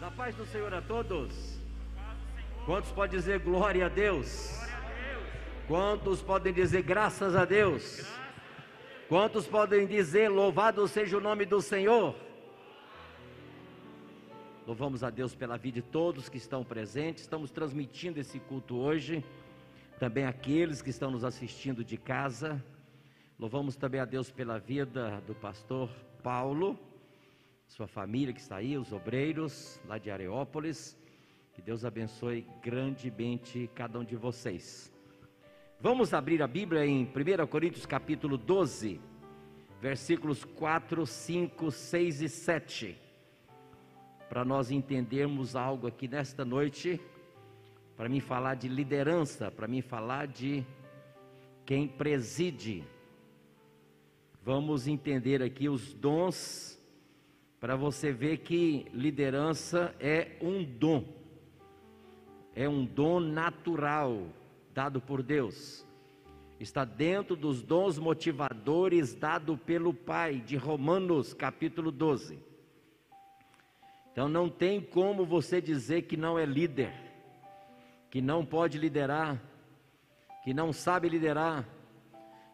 queridos. A paz do Senhor a todos. Quantos podem dizer glória a Deus? Quantos podem dizer graças a Deus? Quantos podem dizer louvado seja o nome do Senhor? Louvamos a Deus pela vida de todos que estão presentes. Estamos transmitindo esse culto hoje. Também aqueles que estão nos assistindo de casa. Louvamos também a Deus pela vida do pastor Paulo sua família que está aí, os obreiros lá de Areópolis. Que Deus abençoe grandemente cada um de vocês. Vamos abrir a Bíblia em 1 Coríntios capítulo 12, versículos 4, 5, 6 e 7. Para nós entendermos algo aqui nesta noite, para mim falar de liderança, para mim falar de quem preside. Vamos entender aqui os dons para você ver que liderança é um dom, é um dom natural dado por Deus, está dentro dos dons motivadores dado pelo Pai, de Romanos capítulo 12. Então não tem como você dizer que não é líder, que não pode liderar, que não sabe liderar,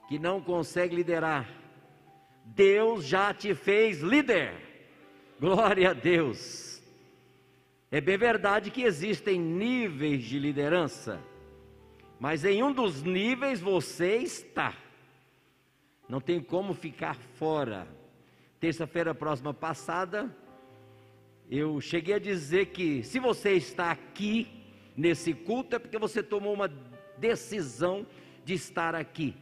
que não consegue liderar. Deus já te fez líder. Glória a Deus. É bem verdade que existem níveis de liderança, mas em um dos níveis você está. Não tem como ficar fora. Terça-feira próxima passada, eu cheguei a dizer que se você está aqui nesse culto é porque você tomou uma decisão de estar aqui.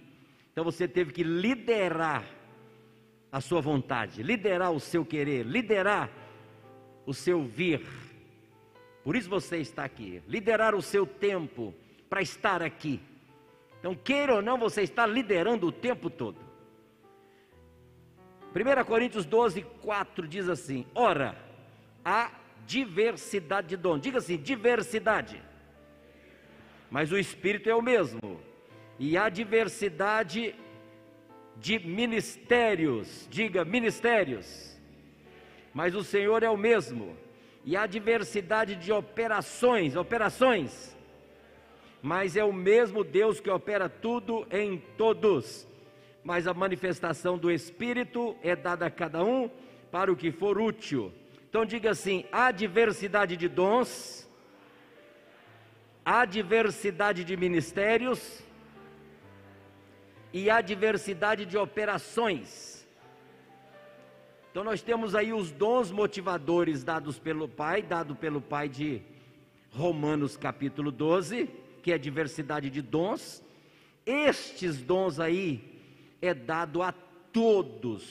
Então você teve que liderar a sua vontade, liderar o seu querer, liderar o seu vir. Por isso você está aqui, liderar o seu tempo para estar aqui. Então, queira ou não, você está liderando o tempo todo. 1 Coríntios 12, 4 diz assim: Ora, há diversidade de dons, diga assim: diversidade, mas o Espírito é o mesmo, e há diversidade de ministérios, diga ministérios, mas o Senhor é o mesmo, e há diversidade de operações, operações, mas é o mesmo Deus que opera tudo em todos, mas a manifestação do Espírito é dada a cada um para o que for útil. Então diga assim: há diversidade de dons, há diversidade de ministérios, e a diversidade de operações. Então nós temos aí os dons motivadores dados pelo Pai, dado pelo Pai de Romanos capítulo 12, que é a diversidade de dons. Estes dons aí é dado a todos,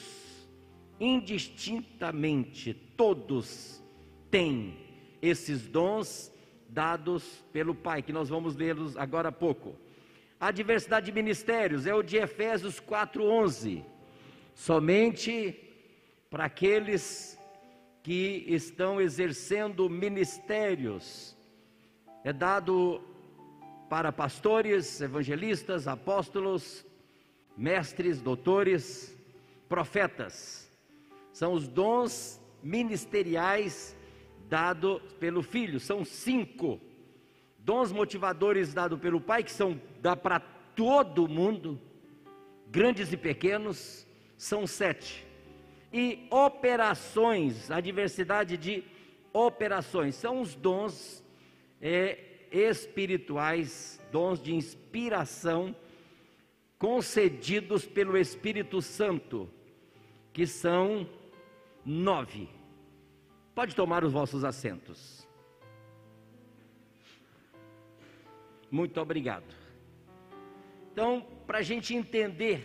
indistintamente, todos têm esses dons dados pelo Pai, que nós vamos lê-los agora há pouco. A diversidade de ministérios é o de Efésios 4:11. Somente para aqueles que estão exercendo ministérios é dado para pastores, evangelistas, apóstolos, mestres, doutores, profetas. São os dons ministeriais dados pelo Filho, são cinco dons motivadores dados pelo Pai, que são dá para todo mundo, grandes e pequenos, são sete. E operações, a diversidade de operações, são os dons é, espirituais, dons de inspiração, concedidos pelo Espírito Santo, que são nove. Pode tomar os vossos assentos. Muito obrigado. Então, para a gente entender,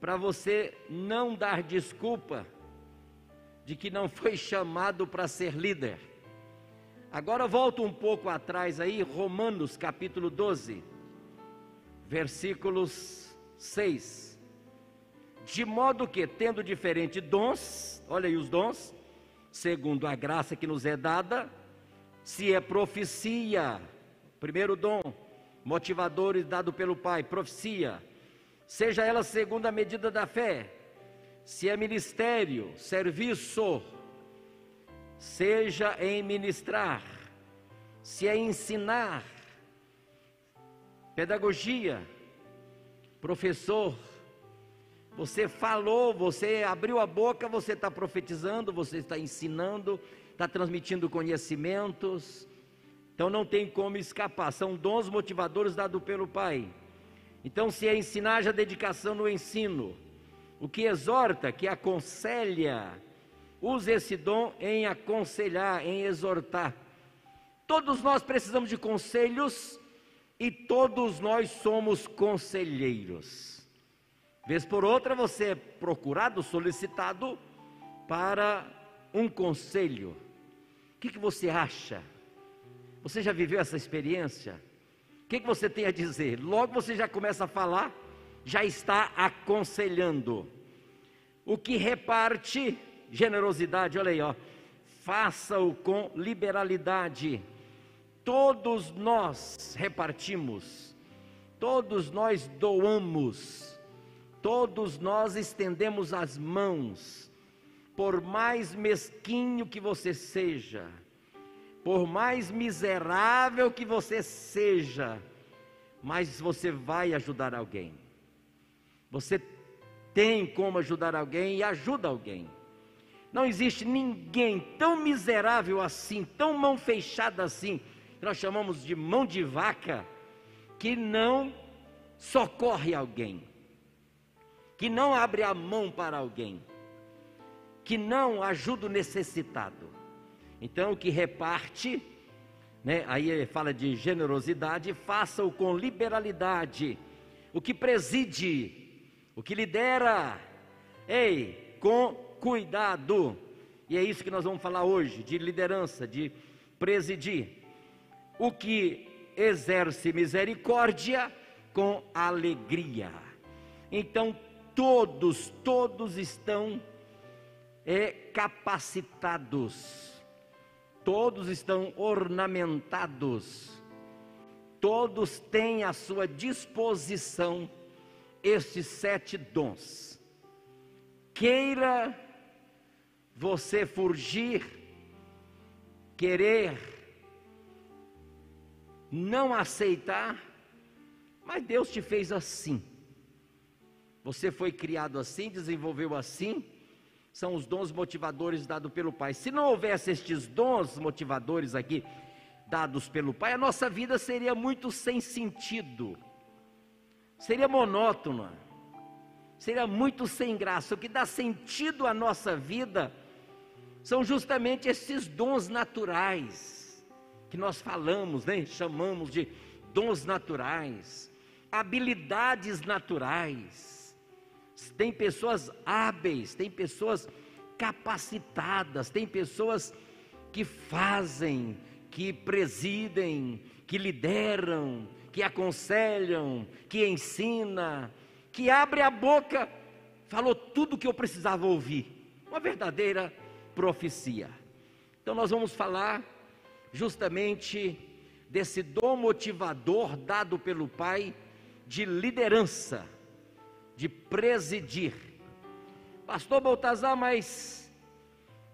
para você não dar desculpa de que não foi chamado para ser líder. Agora volto um pouco atrás aí, Romanos capítulo 12, versículos 6. De modo que, tendo diferentes dons, olha aí os dons, segundo a graça que nos é dada, se é profecia, Primeiro dom, motivadores dado pelo Pai, profecia, seja ela segundo a medida da fé, se é ministério, serviço, seja em ministrar, se é ensinar, pedagogia, professor, você falou, você abriu a boca, você está profetizando, você está ensinando, está transmitindo conhecimentos. Então não tem como escapar. São dons motivadores dados pelo Pai. Então, se é ensinar, já dedicação no ensino. O que exorta, que aconselha, use esse dom em aconselhar, em exortar. Todos nós precisamos de conselhos e todos nós somos conselheiros. Vez por outra, você é procurado, solicitado para um conselho. O que, que você acha? Você já viveu essa experiência? O que, que você tem a dizer? Logo você já começa a falar, já está aconselhando. O que reparte generosidade, olha aí, ó. Faça-o com liberalidade. Todos nós repartimos, todos nós doamos Todos nós estendemos as mãos, por mais mesquinho que você seja, por mais miserável que você seja, mas você vai ajudar alguém. Você tem como ajudar alguém e ajuda alguém. Não existe ninguém tão miserável assim, tão mão fechada assim, que nós chamamos de mão de vaca, que não socorre alguém que não abre a mão para alguém, que não ajuda o necessitado. Então, o que reparte, né, aí fala de generosidade, faça-o com liberalidade. O que preside, o que lidera, ei, com cuidado. E é isso que nós vamos falar hoje, de liderança, de presidir. O que exerce misericórdia com alegria. Então, todos, todos estão é, capacitados, todos estão ornamentados, todos têm à sua disposição estes sete dons. Queira você fugir, querer, não aceitar, mas Deus te fez assim. Você foi criado assim, desenvolveu assim. São os dons motivadores dados pelo Pai. Se não houvesse estes dons motivadores aqui dados pelo Pai, a nossa vida seria muito sem sentido, seria monótona, seria muito sem graça. O que dá sentido à nossa vida são justamente esses dons naturais que nós falamos, né? chamamos de dons naturais, habilidades naturais tem pessoas hábeis, tem pessoas capacitadas, tem pessoas que fazem, que presidem, que lideram, que aconselham, que ensina, que abre a boca, falou tudo o que eu precisava ouvir. Uma verdadeira profecia. Então nós vamos falar justamente desse dom motivador dado pelo Pai de liderança de presidir. Pastor Baltazar, mas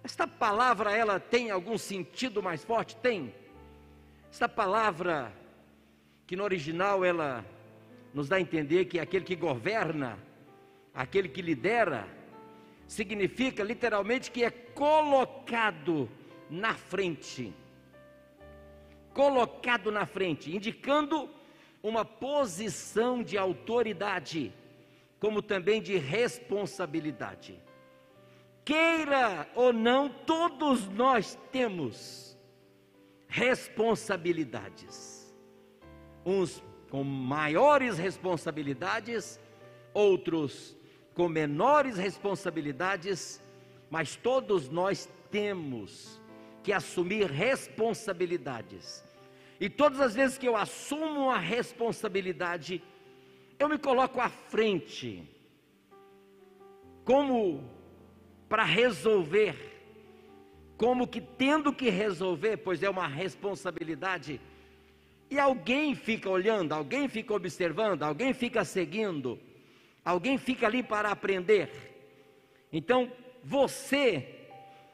esta palavra ela tem algum sentido mais forte? Tem. Esta palavra que no original ela nos dá a entender que é aquele que governa, aquele que lidera, significa literalmente que é colocado na frente. Colocado na frente, indicando uma posição de autoridade como também de responsabilidade. Queira ou não, todos nós temos responsabilidades. Uns com maiores responsabilidades, outros com menores responsabilidades, mas todos nós temos que assumir responsabilidades. E todas as vezes que eu assumo a responsabilidade, eu me coloco à frente, como para resolver, como que tendo que resolver, pois é uma responsabilidade, e alguém fica olhando, alguém fica observando, alguém fica seguindo, alguém fica ali para aprender. Então, você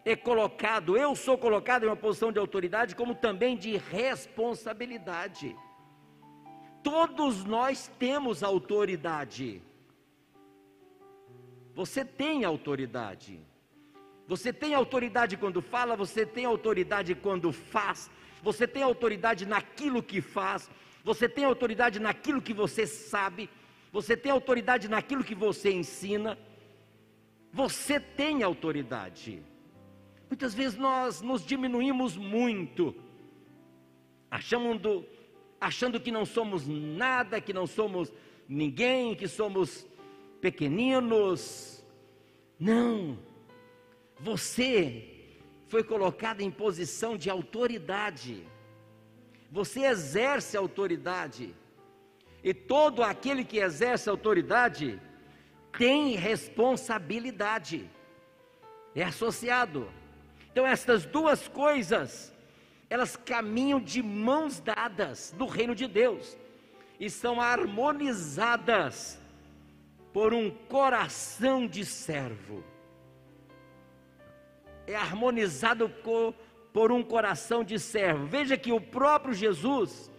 é colocado, eu sou colocado em uma posição de autoridade, como também de responsabilidade. Todos nós temos autoridade. Você tem autoridade. Você tem autoridade quando fala, você tem autoridade quando faz, você tem autoridade naquilo que faz, você tem autoridade naquilo que você sabe, você tem autoridade naquilo que você ensina. Você tem autoridade. Muitas vezes nós nos diminuímos muito, achando, achando que não somos nada, que não somos ninguém, que somos pequeninos. Não, você foi colocado em posição de autoridade, você exerce autoridade, e todo aquele que exerce autoridade tem responsabilidade, é associado. Então, essas duas coisas, elas caminham de mãos dadas no reino de Deus e são harmonizadas por um coração de servo. É harmonizado por um coração de servo. Veja que o próprio Jesus,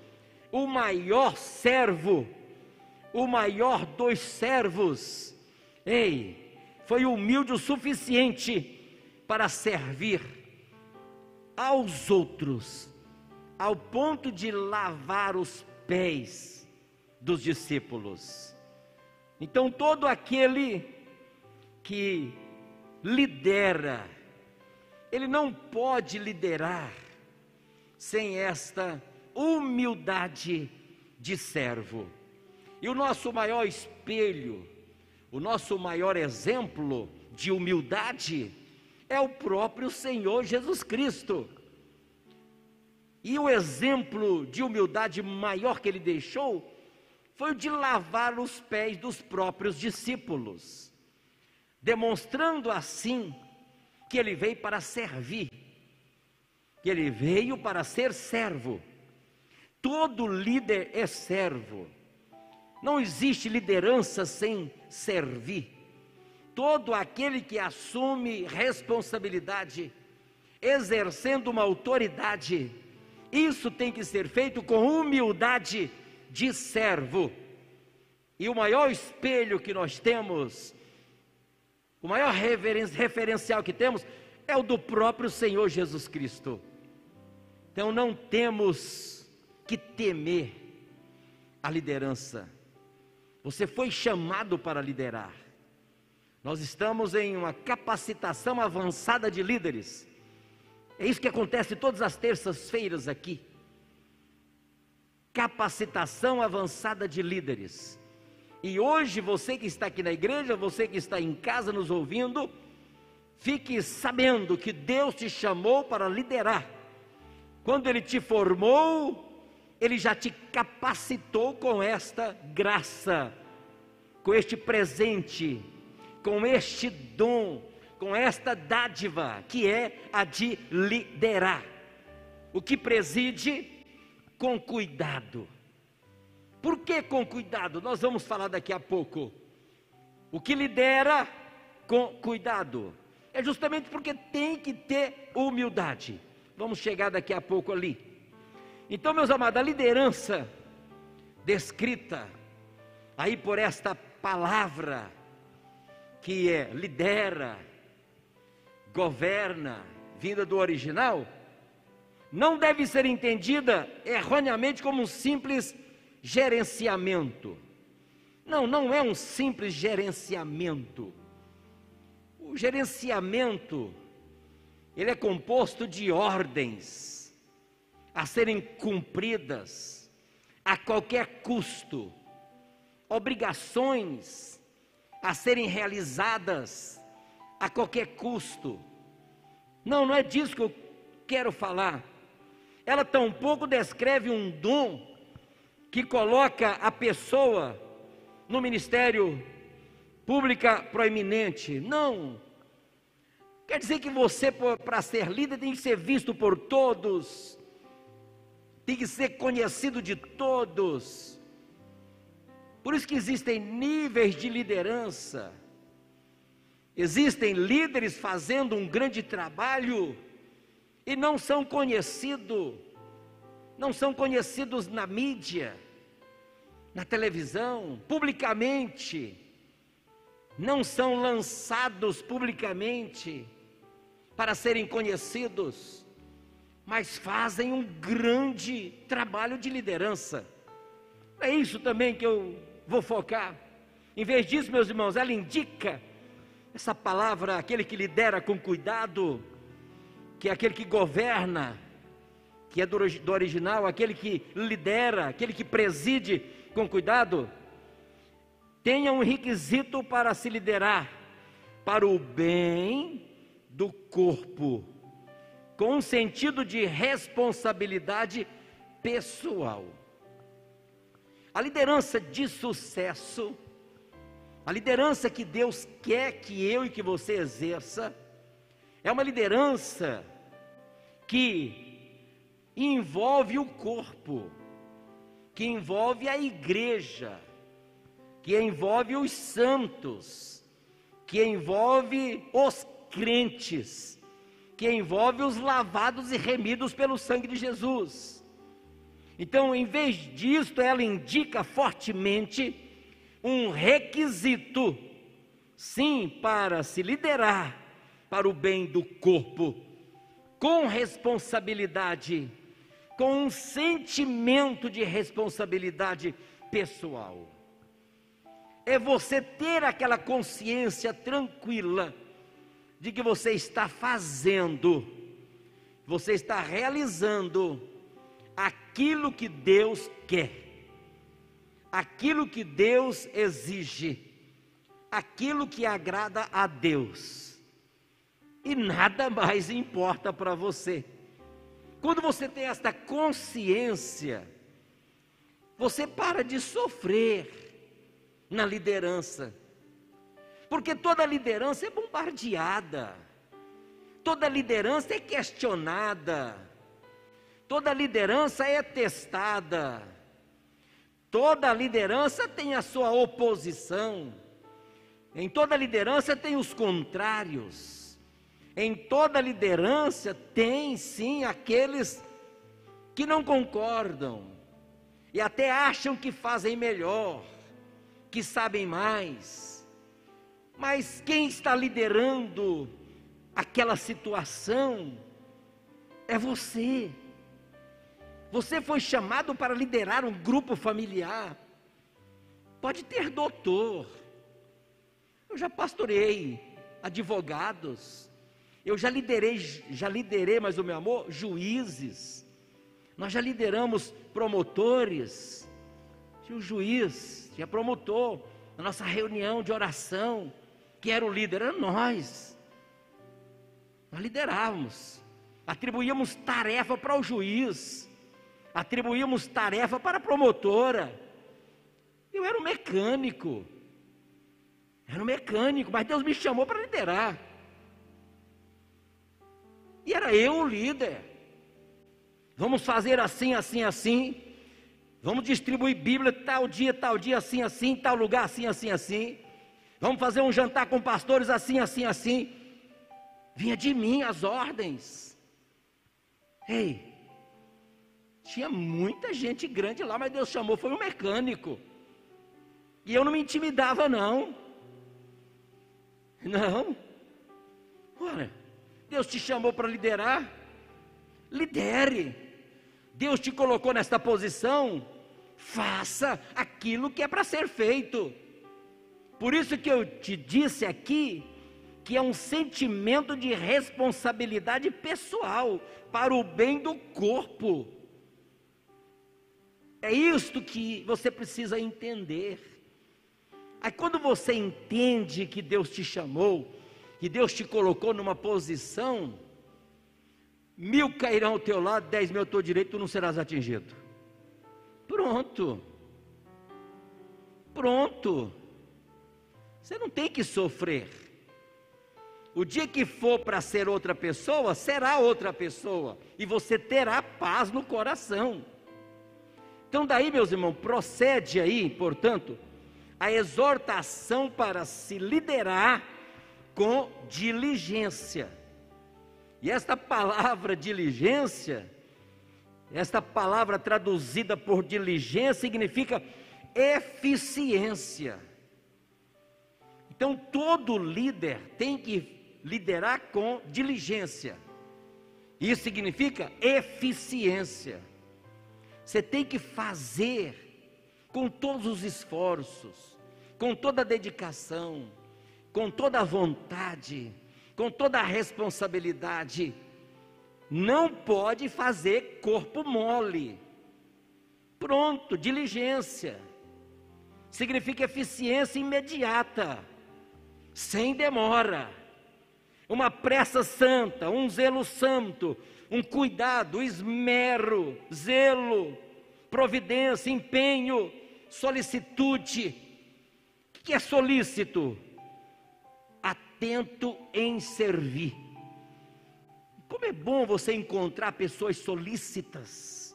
o maior servo, o maior dos servos, ei, foi humilde o suficiente para servir aos outros, ao ponto de lavar os pés dos discípulos. Então, todo aquele que lidera, ele não pode liderar sem esta humildade de servo. E o nosso maior espelho, o nosso maior exemplo de humildade é o próprio Senhor Jesus Cristo. E o exemplo de humildade maior que ele deixou foi o de lavar os pés dos próprios discípulos, demonstrando assim que ele veio para servir, que ele veio para ser servo. Todo líder é servo. Não existe liderança sem servir. Todo aquele que assume responsabilidade, exercendo uma autoridade, isso tem que ser feito com humildade de servo. E o maior espelho que nós temos, o maior referencial que temos, é o do próprio Senhor Jesus Cristo. Então não temos que temer a liderança você foi chamado para liderar. Nós estamos em uma capacitação avançada de líderes. É isso que acontece todas as terças-feiras aqui. Capacitação avançada de líderes. E hoje você que está aqui na igreja, você que está em casa nos ouvindo, fique sabendo que Deus te chamou para liderar. Quando Ele te formou, ele já te capacitou com esta graça, com este presente, com este dom, com esta dádiva, que é a de liderar. O que preside com cuidado. Por que com cuidado? Nós vamos falar daqui a pouco. O que lidera com cuidado é justamente porque tem que ter humildade. Vamos chegar daqui a pouco ali. Então, meus amados, a liderança descrita aí por esta palavra que é lidera, governa, vinda do original, não deve ser entendida erroneamente como um simples gerenciamento. Não, não é um simples gerenciamento. O gerenciamento ele é composto de ordens a serem cumpridas a qualquer custo, obrigações a serem realizadas a qualquer custo. Não, não é disso que eu quero falar. Ela tampouco descreve um dom que coloca a pessoa no ministério pública proeminente. Não. Quer dizer que você, para ser líder, tem que ser visto por todos, tem que ser conhecido de todos. Por isso que existem níveis de liderança. Existem líderes fazendo um grande trabalho e não são conhecidos, não são conhecidos na mídia, na televisão, publicamente, não são lançados publicamente para serem conhecidos, mas fazem um grande trabalho de liderança. É isso também que eu vou focar. Em vez disso, meus irmãos, ela indica essa palavra, aquele que lidera com cuidado, que é aquele que governa, que é do, do original, aquele que lidera, aquele que preside com cuidado, tenha um requisito para se liderar para o bem do corpo, com um sentido de responsabilidade pessoal. A liderança de sucesso, a liderança que Deus quer que eu e que você exerça, é uma liderança que envolve o corpo, que envolve a igreja, que envolve os santos, que envolve os crentes, que envolve os lavados e remidos pelo sangue de Jesus. Então, em vez disto, ela indica fortemente um requisito, sim, para se liderar para o bem do corpo, com responsabilidade, com um sentimento de responsabilidade pessoal. É você ter aquela consciência tranquila de que você está fazendo, você está realizando aquilo que Deus quer, aquilo que Deus exige, aquilo que agrada a Deus, e nada mais importa para você. Quando você tem esta consciência, você para de sofrer na liderança. Porque toda liderança é bombardeada, toda liderança é questionada, toda liderança é testada, toda liderança tem a sua oposição, em toda liderança tem os contrários, em toda liderança tem sim aqueles que não concordam e até acham que fazem melhor, que sabem mais. Mas quem está liderando aquela situação é você. Você foi chamado para liderar um grupo familiar. Pode ter doutor. Eu já pastorei advogados. Eu já liderei, já liderei, mas o meu amor, juízes. Nós já lideramos promotores. Tinha um juiz, tinha promotor, na nossa reunião de oração que era o líder? Era nós. Nós liderávamos, atribuíamos tarefa para o juiz, atribuíamos tarefa para a promotora. Eu era um mecânico, era um mecânico, mas Deus me chamou para liderar. E era eu o líder. Vamos fazer assim, assim, assim. Vamos distribuir Bíblia tal dia, tal dia, assim, assim, tal lugar, assim, assim, assim. Vamos fazer um jantar com pastores assim, assim, assim. Vinha de mim as ordens. Ei, tinha muita gente grande lá, mas Deus chamou, foi um mecânico. E eu não me intimidava, não. Não. Olha, Deus te chamou para liderar. Lidere. Deus te colocou nesta posição. Faça aquilo que é para ser feito. Por isso que eu te disse aqui que é um sentimento de responsabilidade pessoal para o bem do corpo. É isto que você precisa entender. Aí quando você entende que Deus te chamou, que Deus te colocou numa posição, mil cairão ao teu lado, dez mil ao teu direito, tu não serás atingido. Pronto. Pronto. Você não tem que sofrer. O dia que for para ser outra pessoa, será outra pessoa. E você terá paz no coração. Então, daí, meus irmãos, procede aí, portanto, a exortação para se liderar com diligência. E esta palavra diligência, esta palavra traduzida por diligência significa eficiência. Então todo líder tem que liderar com diligência. Isso significa eficiência. Você tem que fazer com todos os esforços, com toda a dedicação, com toda a vontade, com toda a responsabilidade. Não pode fazer corpo mole. Pronto, diligência. Significa eficiência imediata, sem demora uma pressa santa, um zelo santo, um cuidado, esmero, zelo, providência, empenho, solicitude. O que é solícito? Atento em servir. Como é bom você encontrar pessoas solícitas,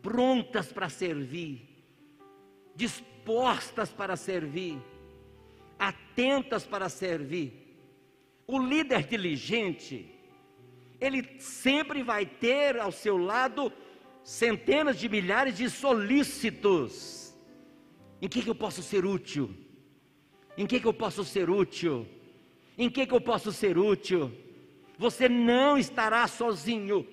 prontas para servir, dispostas para servir, atentas para servir. O líder diligente, ele sempre vai ter ao seu lado centenas de milhares de solícitos. Em que, que eu posso ser útil? Em que, que eu posso ser útil? Em que, que eu posso ser útil? Você não estará sozinho.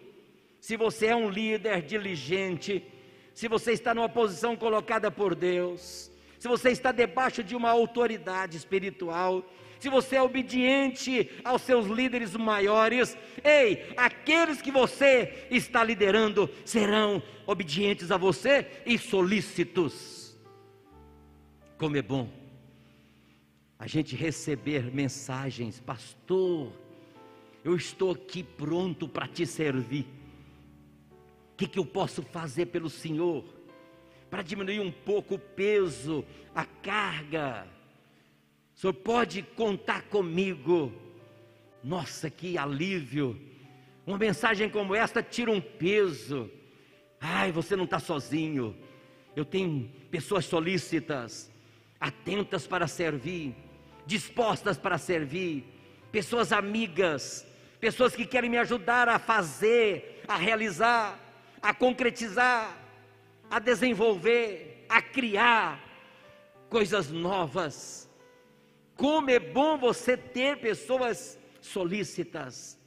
Se você é um líder diligente, se você está numa posição colocada por Deus, se você está debaixo de uma autoridade espiritual, se você é obediente aos seus líderes maiores, ei, aqueles que você está liderando serão obedientes a você e solícitos. Como é bom a gente receber mensagens, pastor, eu estou aqui pronto para te servir. O que, que eu posso fazer pelo Senhor? Para diminuir um pouco o peso, a carga, o senhor pode contar comigo. Nossa, que alívio! Uma mensagem como esta tira um peso. Ai, você não está sozinho. Eu tenho pessoas solícitas, atentas para servir, dispostas para servir, pessoas amigas, pessoas que querem me ajudar a fazer, a realizar, a concretizar, a desenvolver, a criar coisas novas como é bom você ter pessoas solícitas.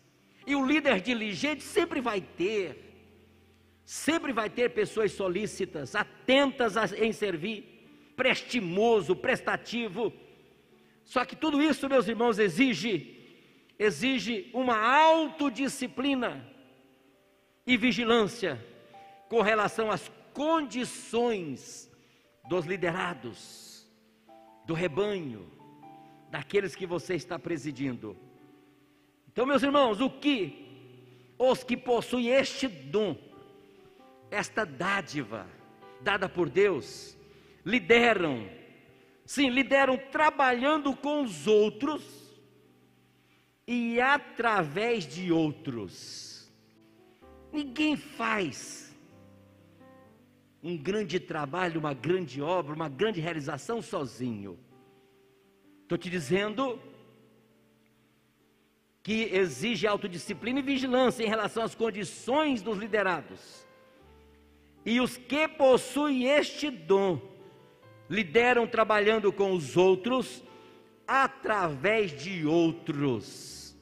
E o líder diligente sempre vai ter, sempre vai ter pessoas solícitas, atentas em servir, prestimoso, prestativo. Só que tudo isso, meus irmãos, exige exige uma autodisciplina e vigilância com relação às condições dos liderados, do rebanho, daqueles que você está presidindo. Então, meus irmãos, o que os que possuem este dom, esta dádiva dada por Deus, lideram, sim, lideram trabalhando com os outros e através de outros. Ninguém faz um grande trabalho, uma grande obra, uma grande realização sozinho. Estou te dizendo que exige autodisciplina e vigilância em relação às condições dos liderados. E os que possuem este dom lideram trabalhando com os outros através de outros.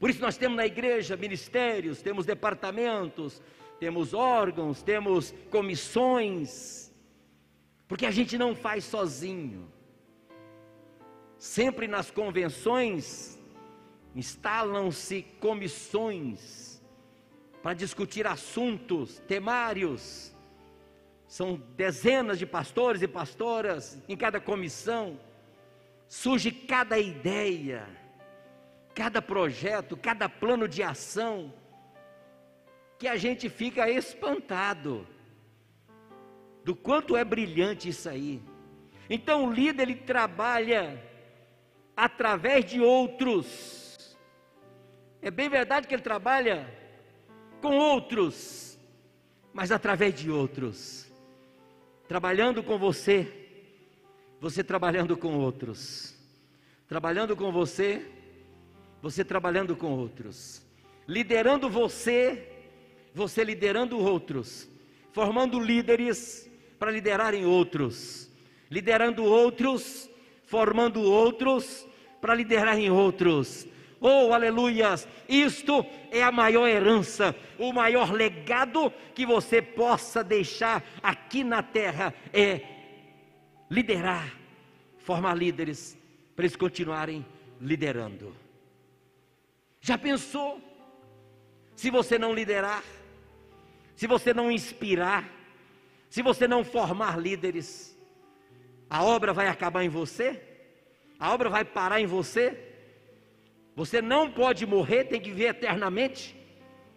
Por isso nós temos na igreja ministérios, temos departamentos, temos órgãos, temos comissões, porque a gente não faz sozinho. Sempre nas convenções instalam-se comissões para discutir assuntos temários. São dezenas de pastores e pastoras em cada comissão. Surge cada ideia, cada projeto, cada plano de ação, que a gente fica espantado do quanto é brilhante isso aí. Então o líder ele trabalha através de outros. É bem verdade que ele trabalha com outros, mas através de outros. Trabalhando com você, você trabalhando com outros. Trabalhando com você, você trabalhando com outros, liderando você, você liderando outros, formando líderes para liderarem outros, liderando outros, formando outros para liderarem outros. Oh, aleluias! Isto é a maior herança, o maior legado que você possa deixar aqui na terra é liderar, formar líderes para eles continuarem liderando. Já pensou? Se você não liderar, se você não inspirar, se você não formar líderes, a obra vai acabar em você? A obra vai parar em você? Você não pode morrer, tem que viver eternamente,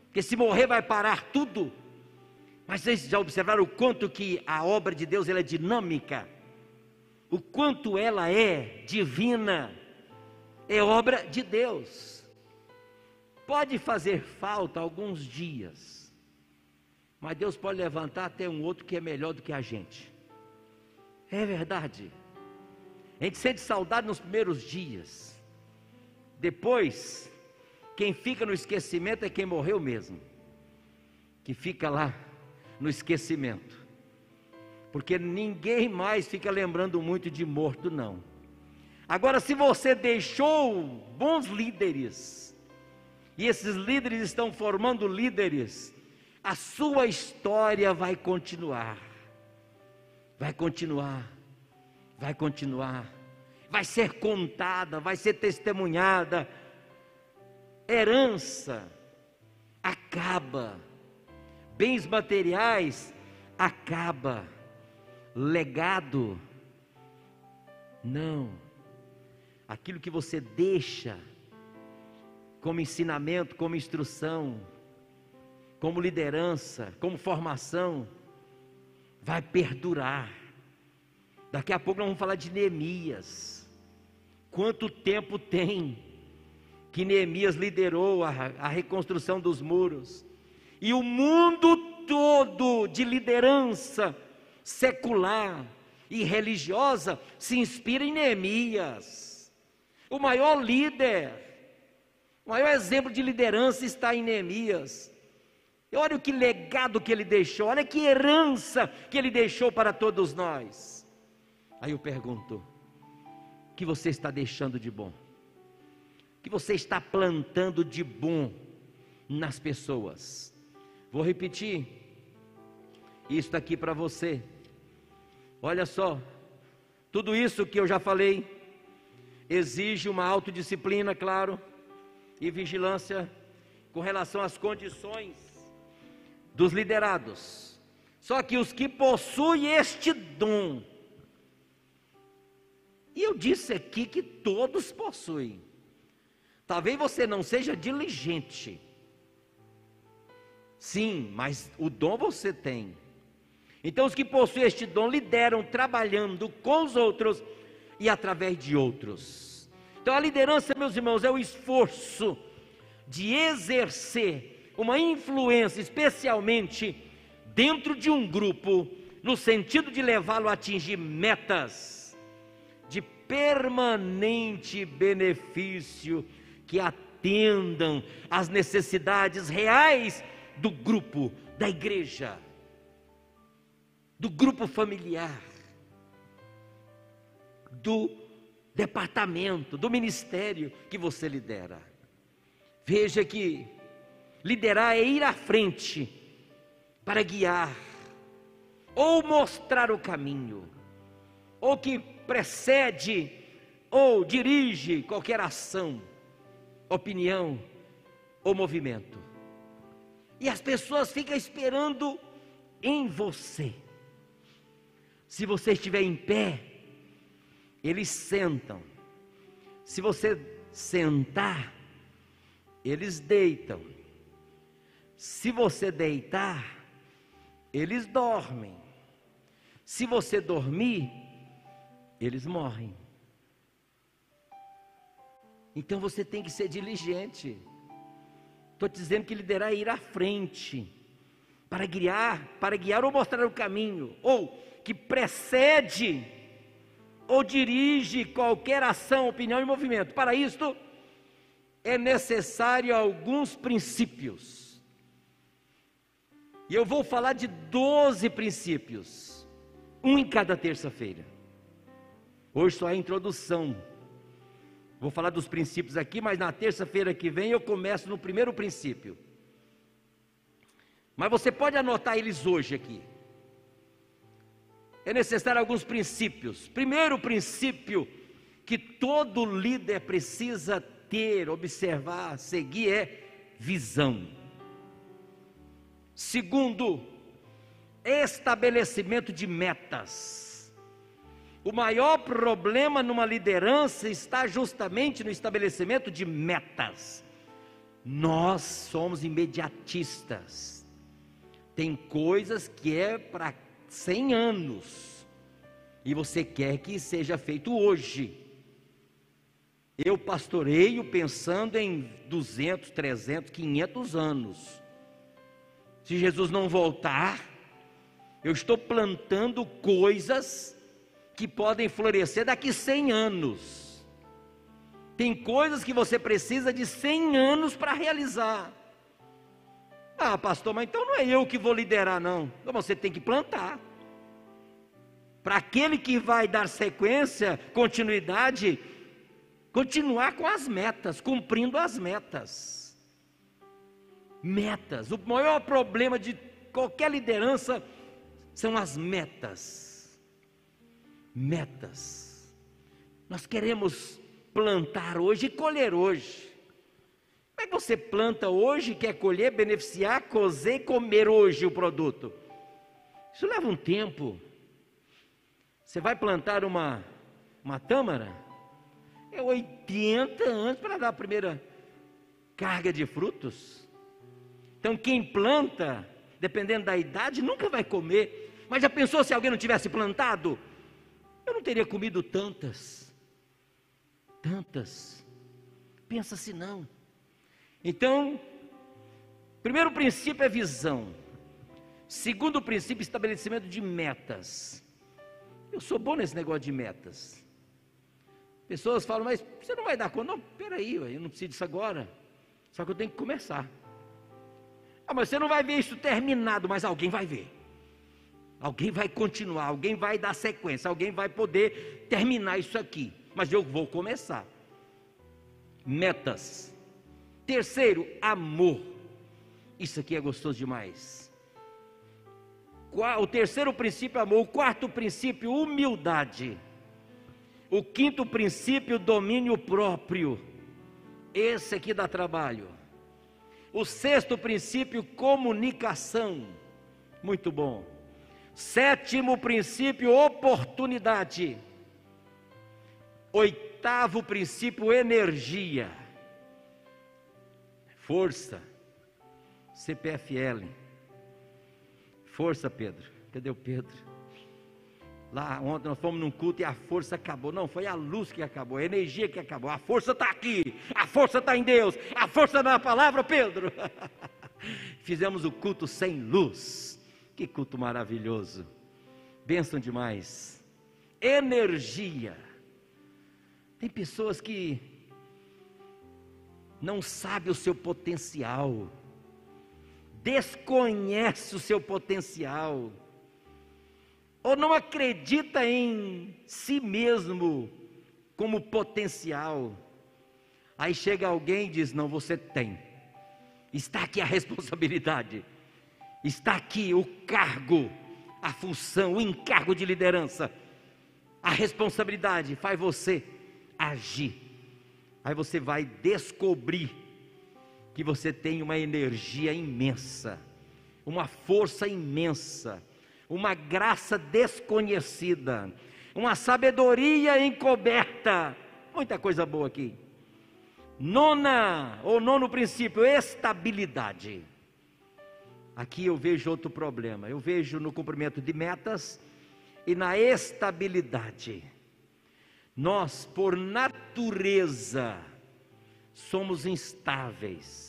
porque se morrer vai parar tudo. Mas vocês já observaram o quanto que a obra de Deus ela é dinâmica? O quanto ela é divina? É obra de Deus. Pode fazer falta alguns dias, mas Deus pode levantar até um outro que é melhor do que a gente. É verdade. A gente sente saudade nos primeiros dias. Depois, quem fica no esquecimento é quem morreu mesmo, que fica lá no esquecimento, porque ninguém mais fica lembrando muito de morto, não. Agora, se você deixou bons líderes, e esses líderes estão formando líderes, a sua história vai continuar, vai continuar, vai continuar. Vai ser contada, vai ser testemunhada. Herança acaba, bens materiais acaba, legado não. Aquilo que você deixa como ensinamento, como instrução, como liderança, como formação, vai perdurar. Daqui a pouco nós vamos falar de Neemias. Quanto tempo tem que Neemias liderou a, a reconstrução dos muros? E o mundo todo de liderança secular e religiosa se inspira em Neemias. O maior líder, o maior exemplo de liderança está em Neemias. Olha o que legado que ele deixou, olha que herança que ele deixou para todos nós. Aí eu pergunto: que você está deixando de bom? Que você está plantando de bom nas pessoas? Vou repetir isso aqui para você. Olha só, tudo isso que eu já falei exige uma autodisciplina, claro, e vigilância com relação às condições dos liderados. Só que os que possuem este dom, e eu disse aqui que todos possuem. Talvez você não seja diligente. Sim, mas o dom você tem. Então, os que possuem este dom lideram trabalhando com os outros e através de outros. Então, a liderança, meus irmãos, é o esforço de exercer uma influência, especialmente dentro de um grupo, no sentido de levá-lo a atingir metas permanente benefício que atendam às necessidades reais do grupo, da igreja, do grupo familiar, do departamento, do ministério que você lidera. Veja que liderar é ir à frente para guiar, ou mostrar o caminho, ou que precede ou dirige qualquer ação, opinião ou movimento. E as pessoas ficam esperando em você. Se você estiver em pé, eles sentam. Se você sentar, eles deitam. Se você deitar, eles dormem. Se você dormir, eles morrem. Então você tem que ser diligente. Estou dizendo que liderar é ir à frente, para guiar, para guiar ou mostrar o caminho, ou que precede ou dirige qualquer ação, opinião e movimento. Para isto, é necessário alguns princípios. E eu vou falar de 12 princípios, um em cada terça-feira. Hoje só é a introdução. Vou falar dos princípios aqui, mas na terça-feira que vem eu começo no primeiro princípio. Mas você pode anotar eles hoje aqui. É necessário alguns princípios. Primeiro princípio que todo líder precisa ter, observar, seguir é visão. Segundo, estabelecimento de metas. O maior problema numa liderança está justamente no estabelecimento de metas. Nós somos imediatistas. Tem coisas que é para 100 anos e você quer que seja feito hoje. Eu pastoreio pensando em 200, 300, 500 anos. Se Jesus não voltar, eu estou plantando coisas que podem florescer daqui 100 anos. Tem coisas que você precisa de 100 anos para realizar. Ah, pastor, mas então não é eu que vou liderar, não. Então você tem que plantar. Para aquele que vai dar sequência, continuidade, continuar com as metas, cumprindo as metas. Metas. O maior problema de qualquer liderança são as metas. Metas. Nós queremos plantar hoje e colher hoje. Como é que você planta hoje, quer colher, beneficiar, cozer e comer hoje o produto? Isso leva um tempo. Você vai plantar uma, uma tâmara? é 80 anos para dar a primeira carga de frutos. Então, quem planta, dependendo da idade, nunca vai comer. Mas já pensou se alguém não tivesse plantado? Eu não teria comido tantas. Tantas. Pensa se não. Então, primeiro princípio é visão. Segundo princípio, estabelecimento de metas. Eu sou bom nesse negócio de metas. Pessoas falam, mas você não vai dar conta. Não, peraí, eu não preciso disso agora. Só que eu tenho que começar. Ah, mas você não vai ver isso terminado, mas alguém vai ver. Alguém vai continuar, alguém vai dar sequência, alguém vai poder terminar isso aqui. Mas eu vou começar. Metas. Terceiro, amor. Isso aqui é gostoso demais. O terceiro princípio, amor. O quarto princípio, humildade. O quinto princípio, domínio próprio. Esse aqui dá trabalho. O sexto princípio, comunicação. Muito bom. Sétimo princípio, oportunidade. Oitavo princípio, energia. Força. CPFL. Força, Pedro. Cadê o Pedro? Lá ontem nós fomos num culto e a força acabou. Não, foi a luz que acabou, a energia que acabou. A força está aqui, a força está em Deus, a força na palavra, Pedro. Fizemos o culto sem luz. Que culto maravilhoso. Bênção demais. Energia. Tem pessoas que não sabem o seu potencial, desconhece o seu potencial ou não acredita em si mesmo como potencial. Aí chega alguém e diz: Não, você tem. Está aqui a responsabilidade. Está aqui o cargo, a função, o encargo de liderança. A responsabilidade faz você agir. Aí você vai descobrir que você tem uma energia imensa, uma força imensa uma graça desconhecida, uma sabedoria encoberta. Muita coisa boa aqui. Nona, ou nono princípio, estabilidade. Aqui eu vejo outro problema. Eu vejo no cumprimento de metas e na estabilidade. Nós, por natureza, somos instáveis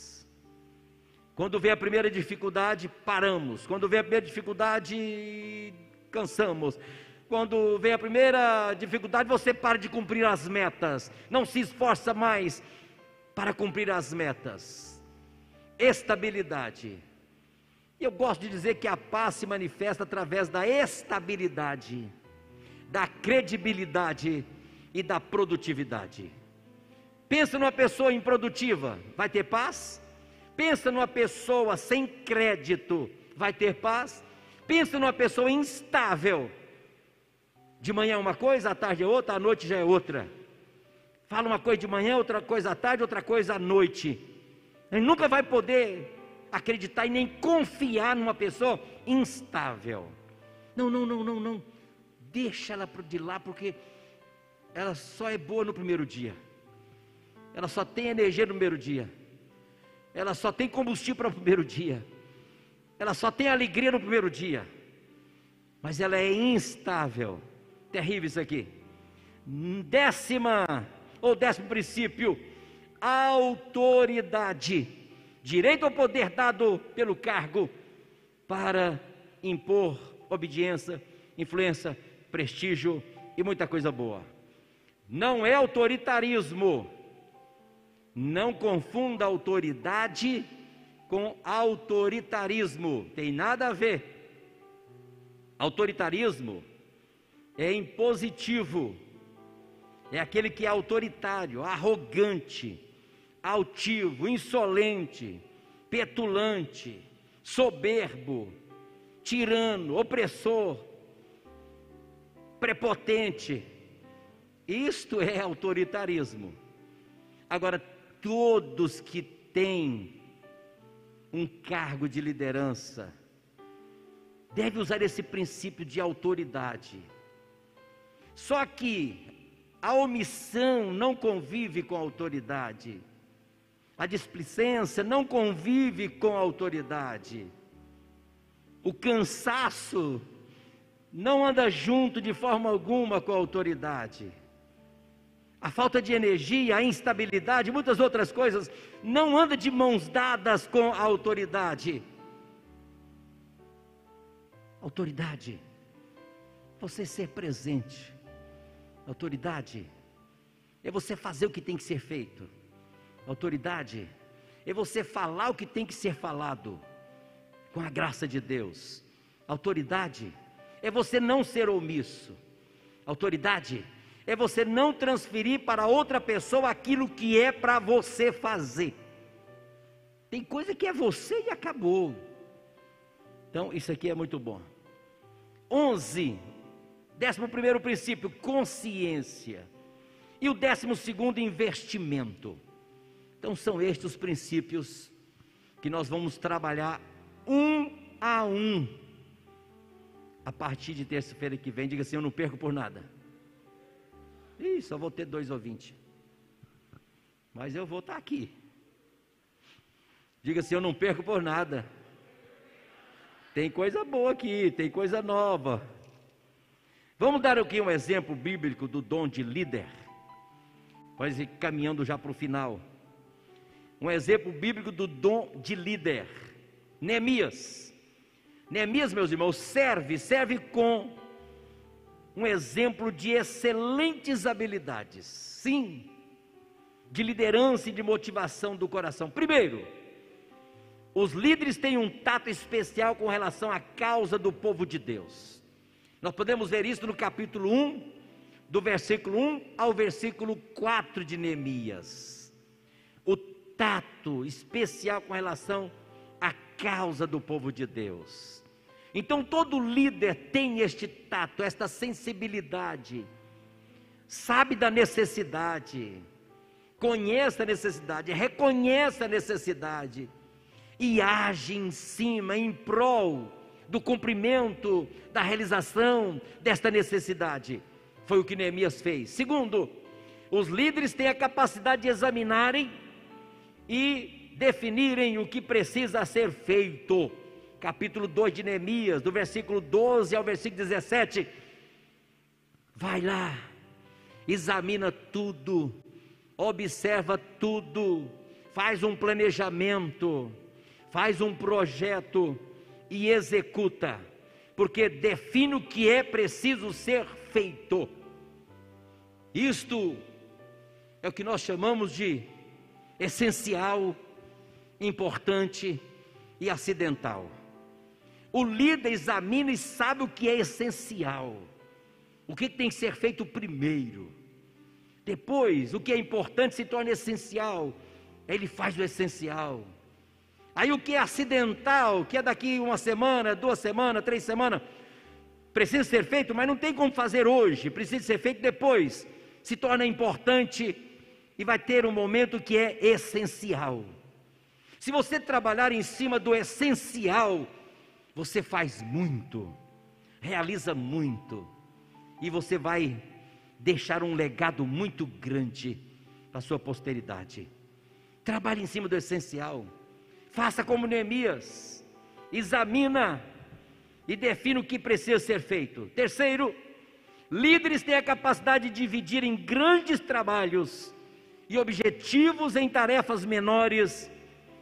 quando vem a primeira dificuldade, paramos. Quando vem a primeira dificuldade, cansamos. Quando vem a primeira dificuldade, você para de cumprir as metas, não se esforça mais. para cumprir as metas. Estabilidade. Eu gosto de dizer que a paz se manifesta através da estabilidade, da credibilidade e da produtividade. Pensa numa pessoa improdutiva, vai ter paz? Pensa numa pessoa sem crédito, vai ter paz? Pensa numa pessoa instável. De manhã é uma coisa, à tarde é outra, à noite já é outra. Fala uma coisa de manhã, outra coisa à tarde, outra coisa à noite. Ele nunca vai poder acreditar e nem confiar numa pessoa instável. Não, não, não, não, não. Deixa ela de lá, porque ela só é boa no primeiro dia. Ela só tem energia no primeiro dia. Ela só tem combustível para o primeiro dia. Ela só tem alegria no primeiro dia. Mas ela é instável. Terrível isso aqui. Décima ou décimo princípio, autoridade. Direito ao poder dado pelo cargo para impor obediência, influência, prestígio e muita coisa boa. Não é autoritarismo. Não confunda autoridade com autoritarismo. Tem nada a ver. Autoritarismo é impositivo. É aquele que é autoritário, arrogante, altivo, insolente, petulante, soberbo, tirano, opressor, prepotente. Isto é autoritarismo. Agora, todos que têm um cargo de liderança devem usar esse princípio de autoridade. Só que a omissão não convive com a autoridade. A displicência não convive com a autoridade. O cansaço não anda junto de forma alguma com a autoridade. A falta de energia, a instabilidade, muitas outras coisas, não anda de mãos dadas com a autoridade. Autoridade, você ser presente. Autoridade é você fazer o que tem que ser feito. Autoridade é você falar o que tem que ser falado, com a graça de Deus. Autoridade é você não ser omisso. Autoridade você não transferir para outra pessoa aquilo que é para você fazer. Tem coisa que é você e acabou. Então, isso aqui é muito bom. 11. Décimo primeiro princípio, consciência. E o décimo segundo, investimento. Então, são estes os princípios que nós vamos trabalhar um a um a partir de terça-feira que vem. Diga assim: Eu não perco por nada. Ih, só vou ter dois ouvintes. Mas eu vou estar aqui. Diga assim: Eu não perco por nada. Tem coisa boa aqui, tem coisa nova. Vamos dar aqui um exemplo bíblico do dom de líder. Ir caminhando já para o final. Um exemplo bíblico do dom de líder. Neemias. Neemias, meus irmãos, serve, serve com um exemplo de excelentes habilidades. Sim, de liderança e de motivação do coração. Primeiro, os líderes têm um tato especial com relação à causa do povo de Deus. Nós podemos ver isso no capítulo 1, do versículo 1 ao versículo 4 de Neemias. O tato especial com relação à causa do povo de Deus. Então todo líder tem este tato, esta sensibilidade, sabe da necessidade, conhece a necessidade, reconhece a necessidade e age em cima, em prol do cumprimento, da realização desta necessidade. Foi o que Neemias fez. Segundo, os líderes têm a capacidade de examinarem e definirem o que precisa ser feito. Capítulo 2 de Neemias, do versículo 12 ao versículo 17. Vai lá, examina tudo, observa tudo, faz um planejamento, faz um projeto e executa, porque define o que é preciso ser feito. Isto é o que nós chamamos de essencial, importante e acidental. O líder examina e sabe o que é essencial, o que tem que ser feito primeiro. Depois, o que é importante se torna essencial, ele faz o essencial. Aí o que é acidental, que é daqui uma semana, duas semanas, três semanas, precisa ser feito, mas não tem como fazer hoje, precisa ser feito depois, se torna importante e vai ter um momento que é essencial. Se você trabalhar em cima do essencial, você faz muito, realiza muito, e você vai deixar um legado muito grande para a sua posteridade. Trabalhe em cima do essencial. Faça como Neemias. Examina e defina o que precisa ser feito. Terceiro, líderes têm a capacidade de dividir em grandes trabalhos e objetivos em tarefas menores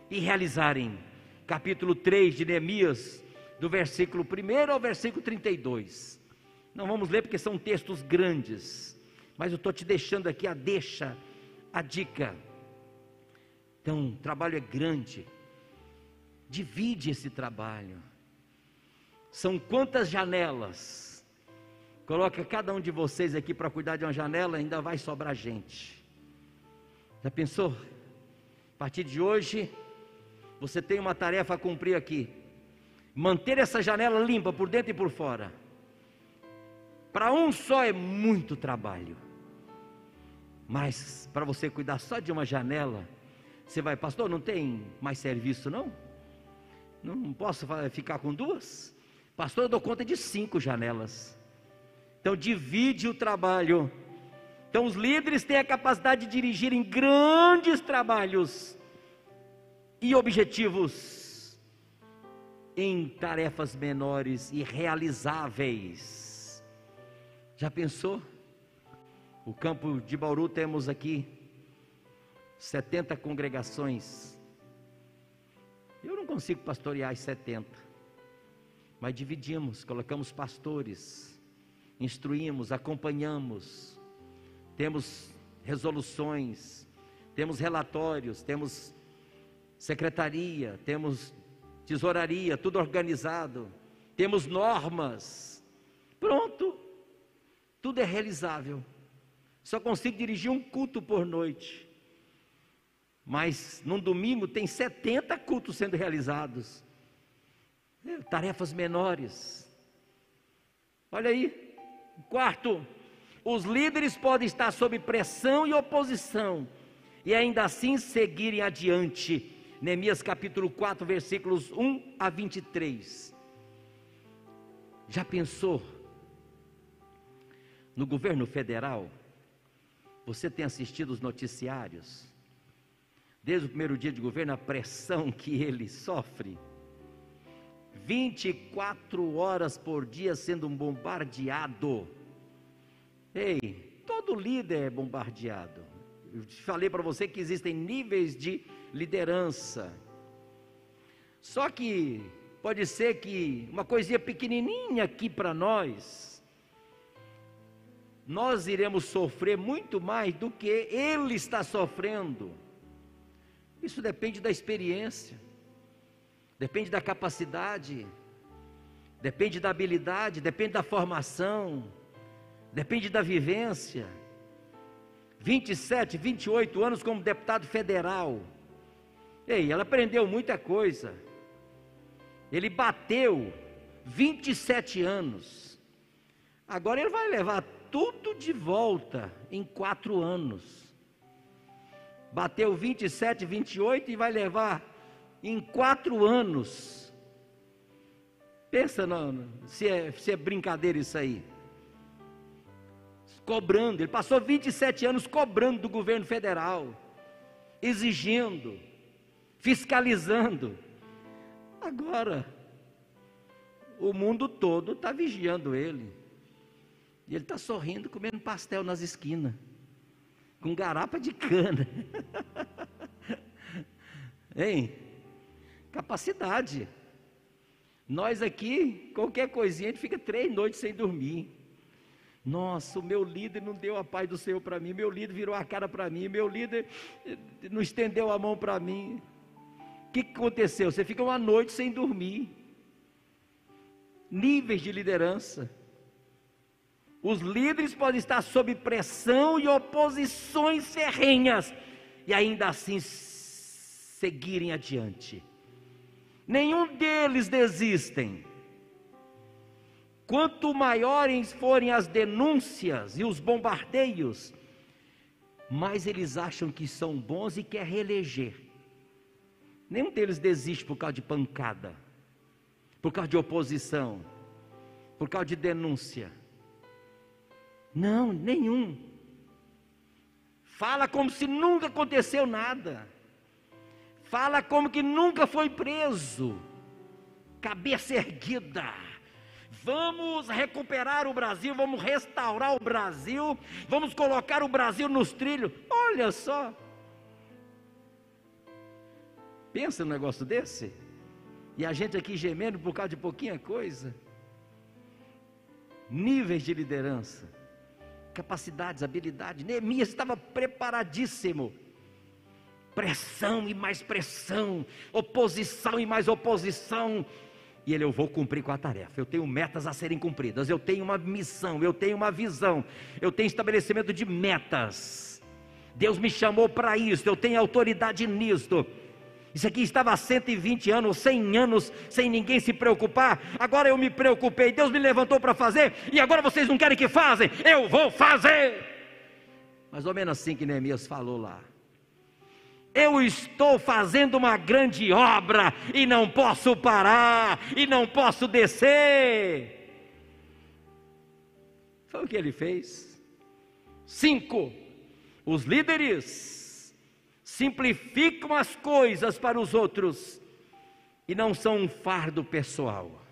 e realizarem. Capítulo 3 de Neemias, do versículo 1 ao versículo 32. Não vamos ler porque são textos grandes, mas eu estou te deixando aqui a deixa, a dica. Então, o trabalho é grande, divide esse trabalho. São quantas janelas? Coloca cada um de vocês aqui para cuidar de uma janela, ainda vai sobrar gente. Já pensou? A partir de hoje, você tem uma tarefa a cumprir aqui manter essa janela limpa por dentro e por fora. Para um só é muito trabalho. Mas para você cuidar só de uma janela, você vai, pastor, não tem mais serviço não? Não posso ficar com duas? Pastor, eu dou conta de cinco janelas. Então divide o trabalho. Então os líderes têm a capacidade de dirigir em grandes trabalhos e objetivos em tarefas menores e realizáveis. Já pensou? O campo de Bauru temos aqui 70 congregações. Eu não consigo pastorear as 70, mas dividimos, colocamos pastores, instruímos, acompanhamos, temos resoluções, temos relatórios, temos secretaria, temos tesouraria, tudo organizado, temos normas. Pronto, tudo é realizável. Só consigo dirigir um culto por noite. Mas num domingo tem 70 cultos sendo realizados. É, tarefas menores. Olha aí. Quarto, os líderes podem estar sob pressão e oposição e ainda assim seguirem adiante Neemias capítulo 4, versículos 1 a 23. Já pensou? No governo federal, você tem assistido os noticiários? Desde o primeiro dia de governo, a pressão que ele sofre. 24 horas por dia sendo bombardeado. Ei, todo líder é bombardeado. Eu falei para você que existem níveis de liderança. Só que pode ser que uma coisinha pequenininha aqui para nós, nós iremos sofrer muito mais do que ele está sofrendo. Isso depende da experiência, depende da capacidade, depende da habilidade, depende da formação, depende da vivência. 27, 28 anos como deputado federal. Ei, ela aprendeu muita coisa. Ele bateu 27 anos. Agora ele vai levar tudo de volta em quatro anos. Bateu 27, 28 e vai levar em quatro anos. Pensa não, se, é, se é brincadeira isso aí. Cobrando, ele passou 27 anos cobrando do governo federal, exigindo fiscalizando. Agora, o mundo todo está vigiando ele. E ele está sorrindo, comendo pastel nas esquinas, com garapa de cana. hein? Capacidade. Nós aqui, qualquer coisinha, a gente fica três noites sem dormir. Nossa, o meu líder não deu a paz do Senhor para mim, meu líder virou a cara para mim, meu líder eh, não estendeu a mão para mim. O que aconteceu? Você fica uma noite sem dormir. Níveis de liderança. Os líderes podem estar sob pressão e oposições ferrenhas e ainda assim seguirem adiante. Nenhum deles desistem. Quanto maiores forem as denúncias e os bombardeios, mais eles acham que são bons e quer reeleger. Nenhum deles desiste por causa de pancada, por causa de oposição, por causa de denúncia. Não, nenhum. Fala como se nunca aconteceu nada. Fala como que nunca foi preso. Cabeça erguida Vamos recuperar o Brasil, vamos restaurar o Brasil, vamos colocar o Brasil nos trilhos. Olha só. Pensa num negócio desse? E a gente aqui gemendo por causa de pouquinha coisa. Níveis de liderança, capacidades, habilidades. Neemias estava preparadíssimo. Pressão e mais pressão, oposição e mais oposição e ele, eu vou cumprir com a tarefa. Eu tenho metas a serem cumpridas, eu tenho uma missão, eu tenho uma visão, eu tenho estabelecimento de metas. Deus me chamou para isso, eu tenho autoridade nisto. Isso aqui estava há 120 anos, 100 anos, sem ninguém se preocupar. Agora eu me preocupei, Deus me levantou para fazer, e agora vocês não querem que fazem? Eu vou fazer. Mais ou menos assim que Neemias falou lá. Eu estou fazendo uma grande obra e não posso parar, e não posso descer. Foi o que ele fez. Cinco, os líderes simplificam as coisas para os outros e não são um fardo pessoal.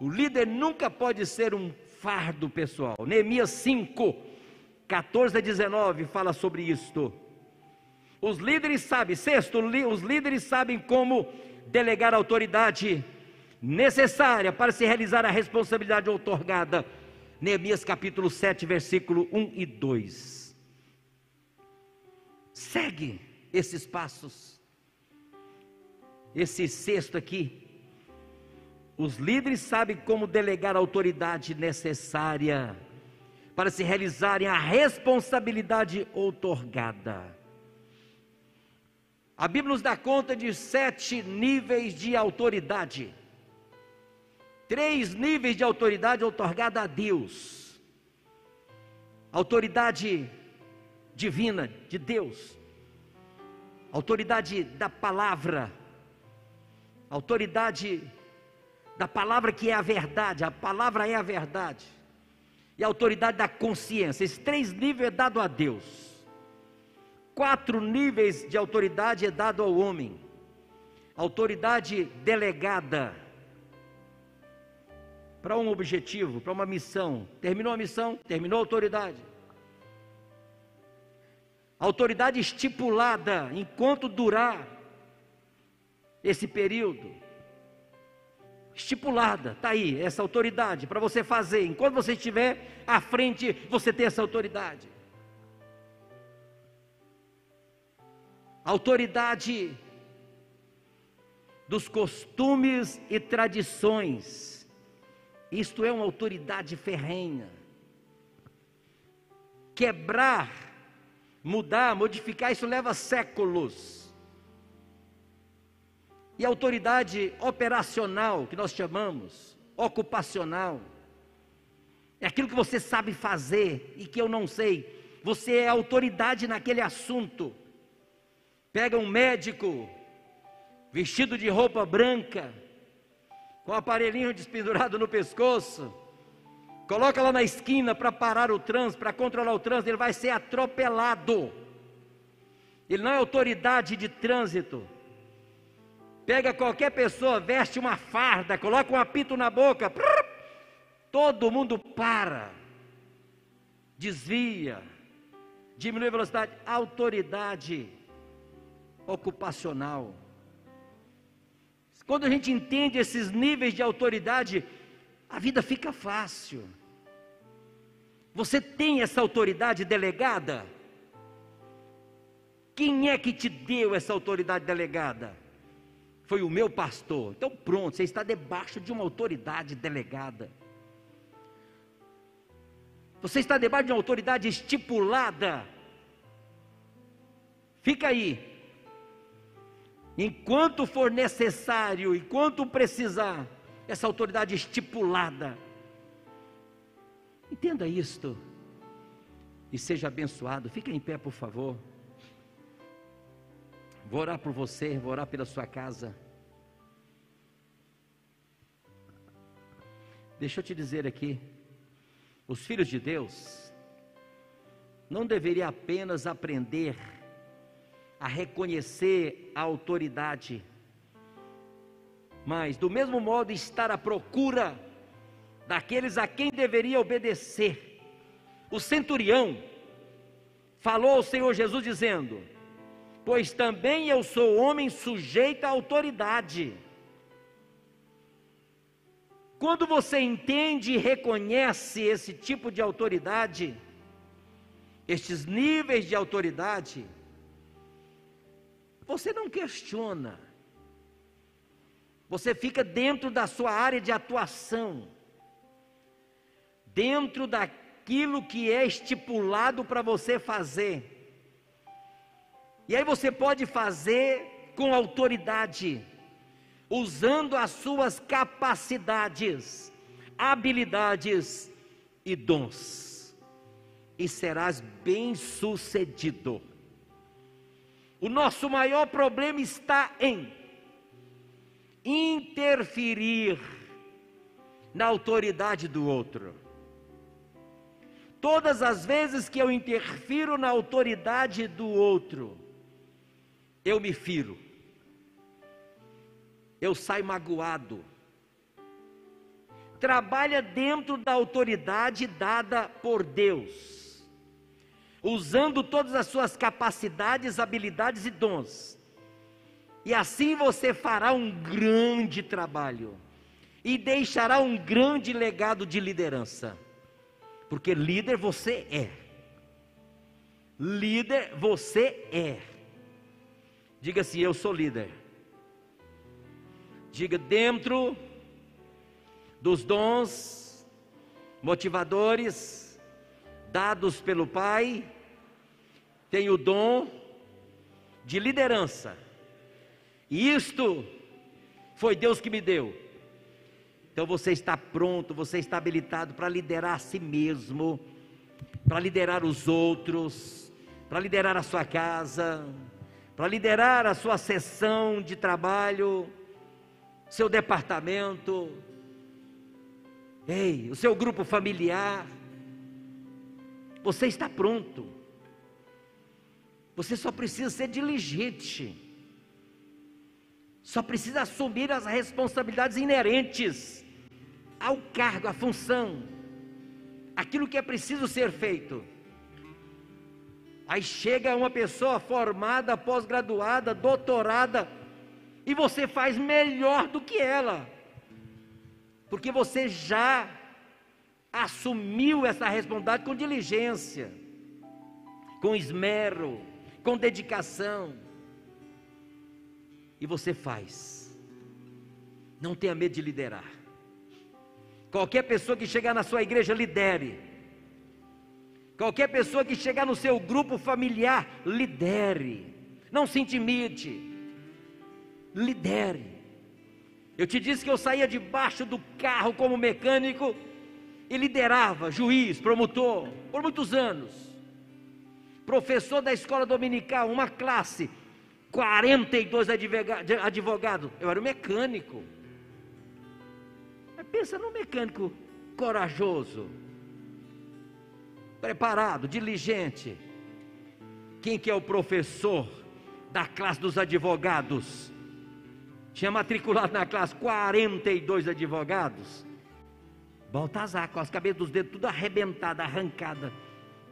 O líder nunca pode ser um fardo pessoal. Neemias 5, 14 a 19 fala sobre isto. Os líderes sabem, sexto, os líderes sabem como delegar a autoridade necessária para se realizar a responsabilidade outorgada. Neemias capítulo 7, versículo 1 e 2. Segue esses passos. Esse sexto aqui. Os líderes sabem como delegar a autoridade necessária para se realizarem a responsabilidade outorgada. A Bíblia nos dá conta de sete níveis de autoridade. Três níveis de autoridade otorgada a Deus. Autoridade divina de Deus. Autoridade da palavra. Autoridade da palavra que é a verdade. A palavra é a verdade. E a autoridade da consciência. Esses três níveis é dado a Deus quatro níveis de autoridade é dado ao homem: autoridade delegada para um objetivo, para uma missão. Terminou a missão, terminou a autoridade. Autoridade estipulada enquanto durar esse período. Estipulada, está aí, essa autoridade para você fazer. Enquanto você estiver à frente, você tem essa autoridade. Autoridade dos costumes e tradições. Isto é uma autoridade ferrenha. Quebrar, mudar, modificar, isso leva séculos. E a autoridade operacional, que nós chamamos, ocupacional, é aquilo que você sabe fazer e que eu não sei. Você é autoridade naquele assunto pega um médico vestido de roupa branca, com um aparelhinho despendurado no pescoço, coloca lá na esquina para parar o trânsito, para controlar o trânsito, ele vai ser atropelado. Ele não é autoridade de trânsito. Pega qualquer pessoa, veste uma farda, coloca um apito na boca, todo mundo para, desvia, diminui a velocidade. Autoridade ocupacional. Quando a gente entende esses níveis de autoridade, a vida fica fácil. Você tem essa autoridade delegada? Quem é que te deu essa autoridade delegada? Foi o meu pastor. Então, pronto, você está debaixo de uma autoridade delegada. Você está debaixo de uma autoridade estipulada. Fica aí. Enquanto for necessário, enquanto precisar, essa autoridade estipulada. Entenda isto. E seja abençoado. Fique em pé, por favor. Vou orar por você, vou orar pela sua casa. Deixa eu te dizer aqui, os filhos de Deus não deveriam apenas aprender a reconhecer a autoridade, mas do mesmo modo estar à procura daqueles a quem deveria obedecer. O centurião falou ao Senhor Jesus dizendo: Pois também eu sou homem sujeito à autoridade. Quando você entende e reconhece esse tipo de autoridade, estes níveis de autoridade, você não questiona, você fica dentro da sua área de atuação, dentro daquilo que é estipulado para você fazer, e aí você pode fazer com autoridade usando as suas capacidades, habilidades e dons, e serás bem-sucedido. O nosso maior problema está em interferir na autoridade do outro. Todas as vezes que eu interfiro na autoridade do outro, eu me firo eu saio magoado. Trabalha dentro da autoridade dada por Deus, usando todas as suas capacidades, habilidades e dons. E assim você fará um grande trabalho e deixará um grande legado de liderança. Porque líder você é. Líder você é. Diga assim: Eu sou líder. Diga dentro dos dons motivadores dados pelo Pai, tem o dom de liderança. E isto foi Deus que me deu. Então você está pronto, você está habilitado para liderar a si mesmo, para liderar os outros, para liderar a sua casa, para liderar a sua sessão de trabalho, seu departamento, ei, o seu grupo familiar. Você está pronto. Você só precisa ser diligente. Só precisa assumir as responsabilidades inerentes ao cargo, à função, aquilo que é preciso ser feito. Aí chega uma pessoa formada, pós-graduada, doutorada, e você faz melhor do que ela, porque você já assumiu essa responsabilidade com diligência, com esmero, com dedicação, e você faz. Não tenha medo de liderar. Qualquer pessoa que chegar na sua igreja, lidere. Qualquer pessoa que chegar no seu grupo familiar, lidere. Não se intimide lidere. Eu te disse que eu saía debaixo do carro como mecânico e liderava, juiz, promotor, por muitos anos. Professor da escola dominical, uma classe, 42 advogados. Eu era um mecânico. Mas pensa num mecânico corajoso, preparado, diligente. Quem que é o professor da classe dos advogados? tinha matriculado na classe 42 advogados. Baltazar, com as cabeças dos dedos tudo arrebentada, arrancada,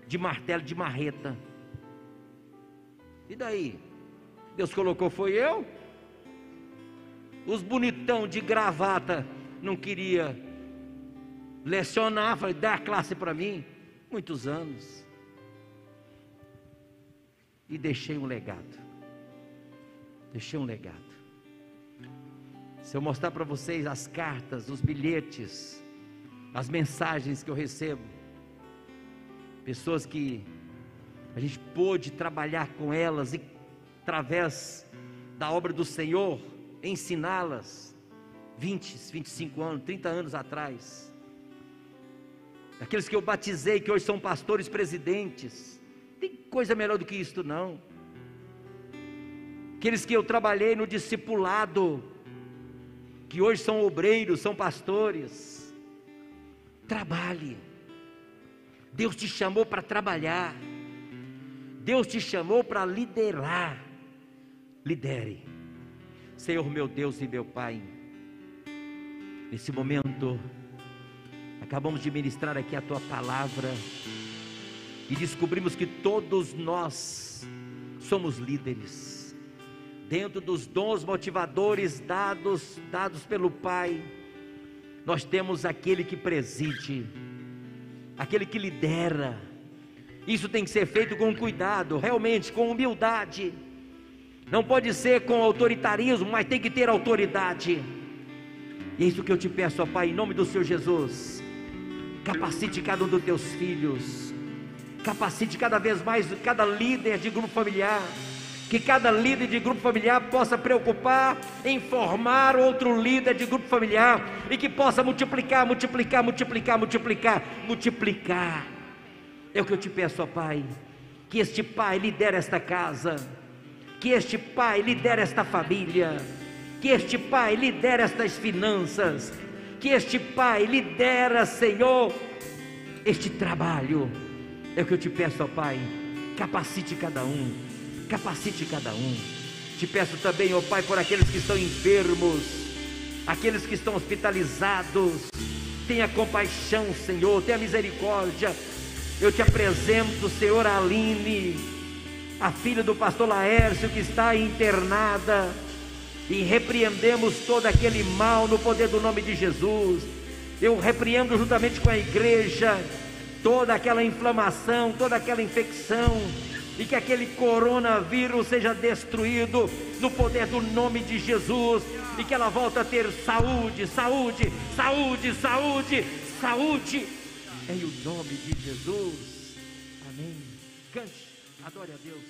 de martelo, de marreta. E daí? Deus colocou, foi eu? Os bonitão de gravata não queria lecionar, falei, dá a classe para mim. muitos anos. E deixei um legado. Deixei um legado. Se eu mostrar para vocês as cartas, os bilhetes, as mensagens que eu recebo, pessoas que a gente pôde trabalhar com elas e através da obra do Senhor, ensiná-las 20, 25 anos, 30 anos atrás. Aqueles que eu batizei, que hoje são pastores presidentes. Tem coisa melhor do que isto não. Aqueles que eu trabalhei no discipulado, que hoje são obreiros, são pastores. Trabalhe. Deus te chamou para trabalhar. Deus te chamou para liderar. Lidere. Senhor meu Deus e meu Pai, nesse momento, acabamos de ministrar aqui a tua palavra e descobrimos que todos nós somos líderes. Dentro dos dons motivadores dados dados pelo Pai, nós temos aquele que preside, aquele que lidera. Isso tem que ser feito com cuidado, realmente com humildade não pode ser com autoritarismo, mas tem que ter autoridade. E é isso que eu te peço, ó Pai, em nome do Senhor Jesus. Capacite cada um dos teus filhos. Capacite cada vez mais cada líder de grupo familiar. Que cada líder de grupo familiar possa preocupar em formar outro líder de grupo familiar e que possa multiplicar, multiplicar, multiplicar, multiplicar, multiplicar. É o que eu te peço, ó Pai. Que este Pai lidere esta casa que este pai lidere esta família, que este pai lidere estas finanças, que este pai lidera, Senhor, este trabalho. É o que eu te peço, ó Pai, capacite cada um, capacite cada um. Te peço também, ó Pai, por aqueles que estão enfermos, aqueles que estão hospitalizados, tenha compaixão, Senhor, tenha misericórdia. Eu te apresento, Senhor, Aline, a filha do pastor Laércio que está internada, e repreendemos todo aquele mal no poder do nome de Jesus. Eu repreendo juntamente com a igreja toda aquela inflamação, toda aquela infecção, e que aquele coronavírus seja destruído no poder do nome de Jesus, e que ela volte a ter saúde, saúde, saúde, saúde, saúde, em o nome de Jesus. Amém. Cante. Adore a Deus.